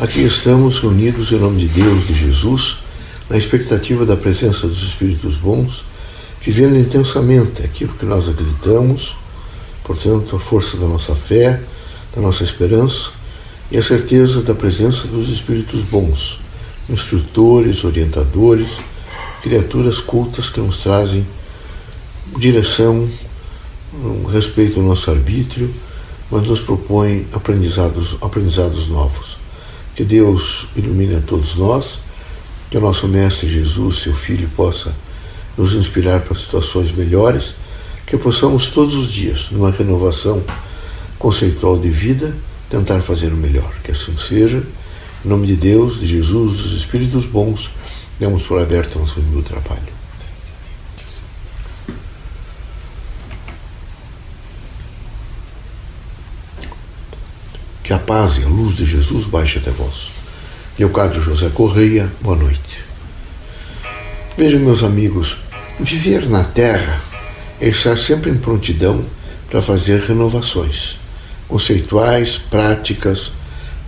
Aqui estamos reunidos em nome de Deus, de Jesus, na expectativa da presença dos Espíritos bons, vivendo intensamente aquilo que nós acreditamos, portanto, a força da nossa fé, da nossa esperança e a certeza da presença dos Espíritos bons, instrutores, orientadores, criaturas cultas que nos trazem direção, respeito ao nosso arbítrio, mas nos propõem aprendizados, aprendizados novos. Que Deus ilumine a todos nós, que o nosso Mestre Jesus, seu Filho, possa nos inspirar para situações melhores, que possamos todos os dias, numa renovação conceitual de vida, tentar fazer o melhor. Que assim seja. Em nome de Deus, de Jesus, dos Espíritos bons, demos por aberto nosso meu trabalho. Que a paz e a luz de Jesus baixe até vós. Leocádio José Correia, boa noite. Vejam, meus amigos, viver na Terra é estar sempre em prontidão para fazer renovações conceituais, práticas,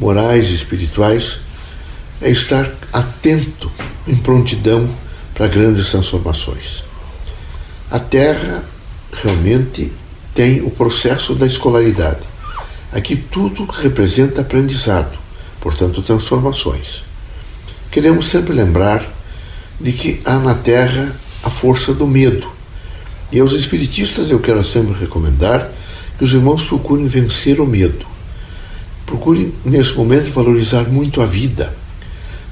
morais e espirituais, é estar atento, em prontidão para grandes transformações. A Terra realmente tem o processo da escolaridade Aqui tudo representa aprendizado, portanto, transformações. Queremos sempre lembrar de que há na Terra a força do medo. E aos espiritistas eu quero sempre recomendar que os irmãos procurem vencer o medo. Procurem, nesse momento, valorizar muito a vida.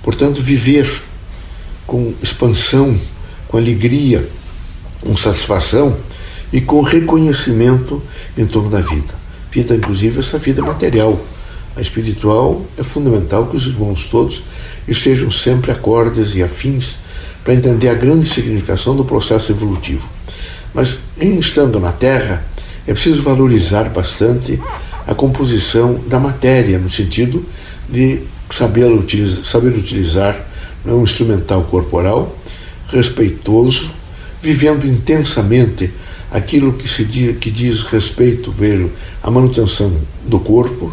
Portanto, viver com expansão, com alegria, com satisfação e com reconhecimento em torno da vida vida, inclusive essa vida material. A espiritual é fundamental que os irmãos todos estejam sempre acordes e afins para entender a grande significação do processo evolutivo. Mas, em estando na Terra, é preciso valorizar bastante a composição da matéria, no sentido de saber utilizar, saber utilizar um instrumental corporal respeitoso, vivendo intensamente aquilo que se diz, que diz respeito vejo, à manutenção do corpo,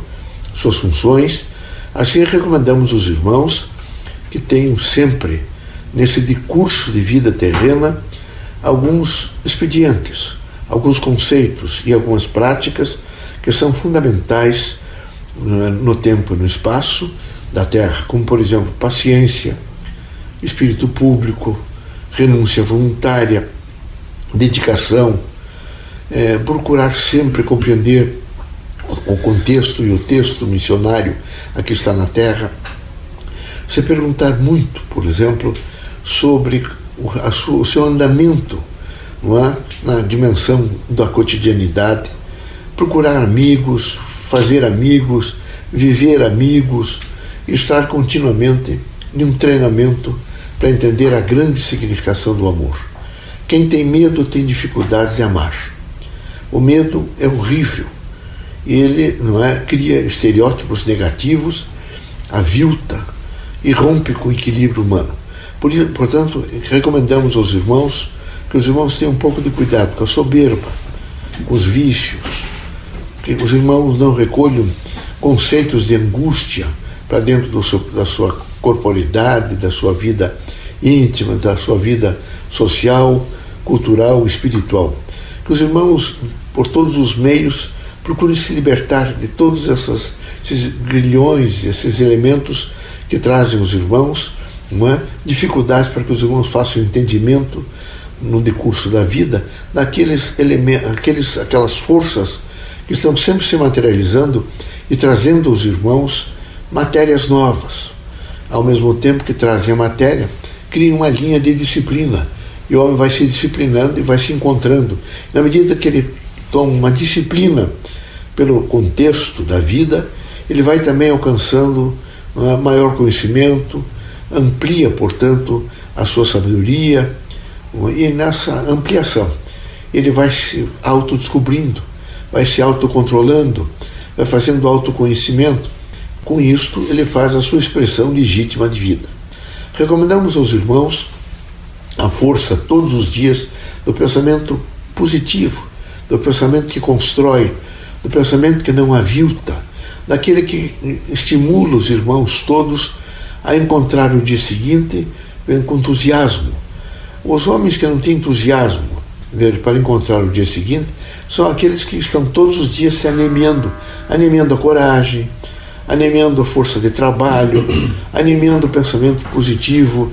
suas funções. Assim recomendamos os irmãos que tenham sempre nesse curso de vida terrena alguns expedientes, alguns conceitos e algumas práticas que são fundamentais no tempo e no espaço da Terra, como por exemplo paciência, espírito público, renúncia voluntária, dedicação, é, procurar sempre compreender o contexto e o texto missionário aqui está na Terra. Se perguntar muito, por exemplo, sobre o, seu andamento é? na dimensão da cotidianidade, procurar amigos, fazer amigos, viver amigos, estar continuamente em um treinamento para entender a grande significação do amor. Quem tem medo tem dificuldades de amar. O medo é horrível. Ele não é, cria estereótipos negativos, avilta e rompe com o equilíbrio humano. Por, portanto, recomendamos aos irmãos que os irmãos tenham um pouco de cuidado com a soberba, com os vícios, que os irmãos não recolham conceitos de angústia para dentro seu, da sua corporidade, da sua vida íntima, da sua vida social, cultural, espiritual. Que os irmãos, por todos os meios, procurem se libertar de todos essas, esses grilhões, esses elementos que trazem os irmãos, é? dificuldades para que os irmãos façam entendimento no decurso da vida daqueles aqueles, aquelas forças que estão sempre se materializando e trazendo aos irmãos matérias novas. Ao mesmo tempo que trazem a matéria, criam uma linha de disciplina e o homem vai se disciplinando e vai se encontrando. Na medida que ele toma uma disciplina pelo contexto da vida, ele vai também alcançando uh, maior conhecimento, amplia, portanto, a sua sabedoria, uh, e nessa ampliação ele vai se autodescobrindo, vai se autocontrolando, vai fazendo autoconhecimento. Com isto, ele faz a sua expressão legítima de vida. Recomendamos aos irmãos a força todos os dias do pensamento positivo, do pensamento que constrói, do pensamento que não avilta, daquele que estimula os irmãos todos a encontrar o dia seguinte com entusiasmo. Os homens que não têm entusiasmo para encontrar o dia seguinte são aqueles que estão todos os dias se anemando, anemando a coragem, anemando a força de trabalho, anemando o pensamento positivo.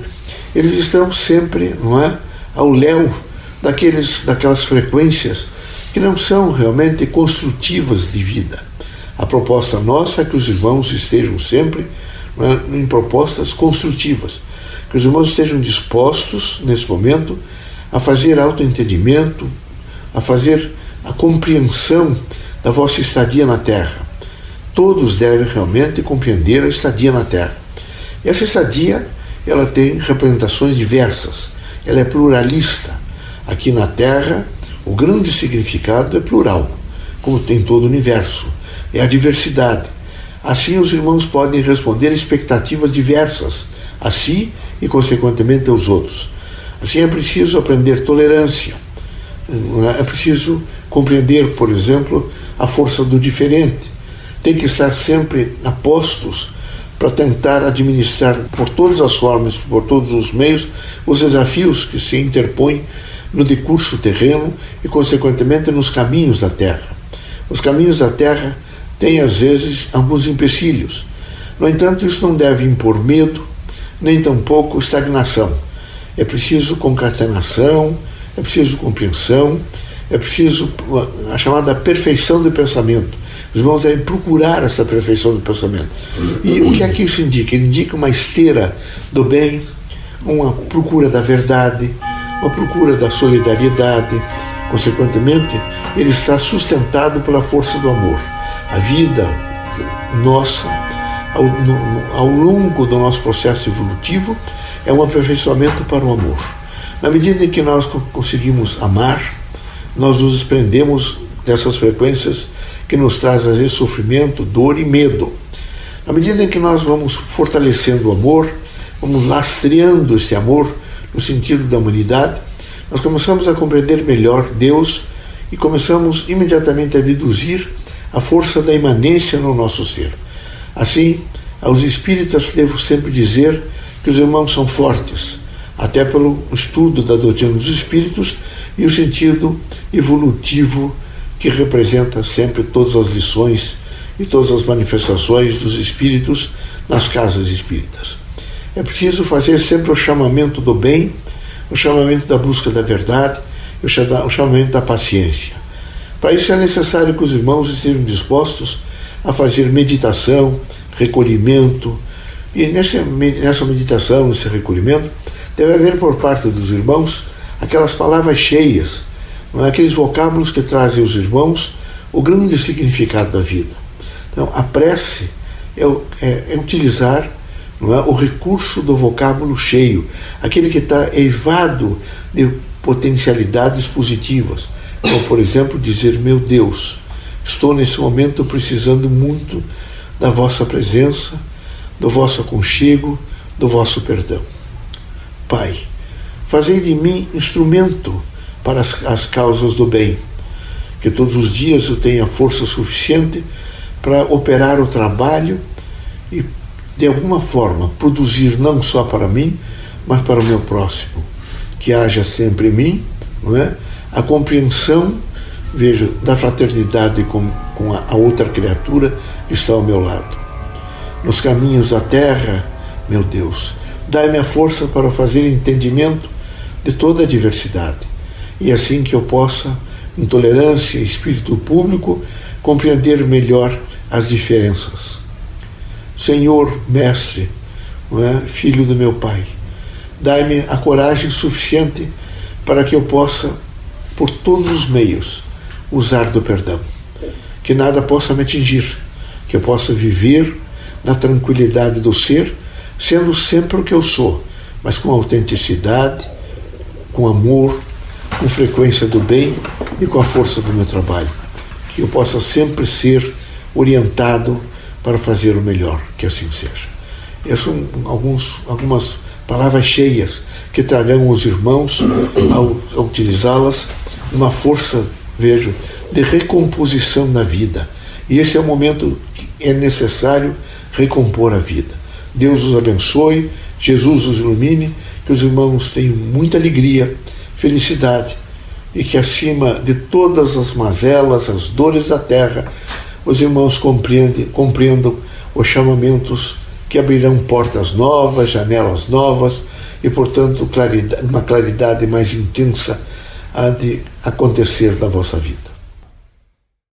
Eles estão sempre, não é, ao léu daqueles, daquelas frequências que não são realmente construtivas de vida. A proposta nossa é que os irmãos estejam sempre é, em propostas construtivas, que os irmãos estejam dispostos, nesse momento, a fazer autoentendimento, a fazer a compreensão da vossa estadia na Terra. Todos devem realmente compreender a estadia na Terra. Essa estadia, ela tem representações diversas, ela é pluralista. Aqui na Terra, o grande significado é plural, como tem todo o universo, é a diversidade. Assim, os irmãos podem responder expectativas diversas a si e, consequentemente, aos outros. Assim, é preciso aprender tolerância, é preciso compreender, por exemplo, a força do diferente. Tem que estar sempre a postos para tentar administrar por todas as formas, por todos os meios, os desafios que se interpõem no decurso terreno e, consequentemente, nos caminhos da terra. Os caminhos da terra têm, às vezes, alguns empecilhos. No entanto, isso não deve impor medo, nem tampouco estagnação. É preciso concatenação, é preciso compreensão, é preciso a chamada perfeição do pensamento. Os irmãos devem procurar essa perfeição do pensamento. E o que é que isso indica? Indica uma esteira do bem, uma procura da verdade, uma procura da solidariedade. Consequentemente, ele está sustentado pela força do amor. A vida nossa, ao, no, ao longo do nosso processo evolutivo, é um aperfeiçoamento para o amor. Na medida em que nós conseguimos amar, nós nos desprendemos dessas frequências que nos trazem, às vezes, sofrimento, dor e medo. Na medida em que nós vamos fortalecendo o amor, vamos lastreando esse amor no sentido da humanidade, nós começamos a compreender melhor Deus e começamos imediatamente a deduzir a força da imanência no nosso ser. Assim, aos espíritas devo sempre dizer que os irmãos são fortes, até pelo estudo da doutrina dos espíritos e o sentido evolutivo que representa sempre todas as lições e todas as manifestações dos espíritos nas casas espíritas. É preciso fazer sempre o chamamento do bem, o chamamento da busca da verdade, o chamamento da paciência. Para isso é necessário que os irmãos estejam dispostos a fazer meditação, recolhimento, e nessa, nessa meditação, nesse recolhimento, deve haver por parte dos irmãos aquelas palavras cheias, não é? aqueles vocábulos que trazem aos irmãos o grande significado da vida. Então, a prece é, é, é utilizar não é, o recurso do vocábulo cheio, aquele que está eivado de potencialidades positivas, como, por exemplo, dizer: Meu Deus, estou nesse momento precisando muito da vossa presença, do vosso aconchego, do vosso perdão. Pai, fazei de mim instrumento para as, as causas do bem, que todos os dias eu tenha força suficiente para operar o trabalho e, de alguma forma, produzir não só para mim, mas para o meu próximo. Que haja sempre em mim não é? a compreensão, vejo, da fraternidade com, com a, a outra criatura que está ao meu lado. Nos caminhos da terra, meu Deus, Dai-me a força para fazer entendimento de toda a diversidade, e assim que eu possa, em tolerância e espírito público, compreender melhor as diferenças. Senhor, Mestre, é? Filho do meu Pai, dai-me a coragem suficiente para que eu possa, por todos os meios, usar do perdão. Que nada possa me atingir, que eu possa viver na tranquilidade do ser sendo sempre o que eu sou, mas com autenticidade, com amor, com frequência do bem e com a força do meu trabalho. Que eu possa sempre ser orientado para fazer o melhor, que assim seja. Essas são alguns, algumas palavras cheias que trarão os irmãos, ao, utilizá-las, uma força, vejo, de recomposição na vida. E esse é o momento é necessário recompor a vida. Deus os abençoe, Jesus os ilumine, que os irmãos tenham muita alegria, felicidade e que acima de todas as mazelas, as dores da terra, os irmãos compreendem, compreendam os chamamentos que abrirão portas novas, janelas novas e, portanto, claridade, uma claridade mais intensa há de acontecer na vossa vida.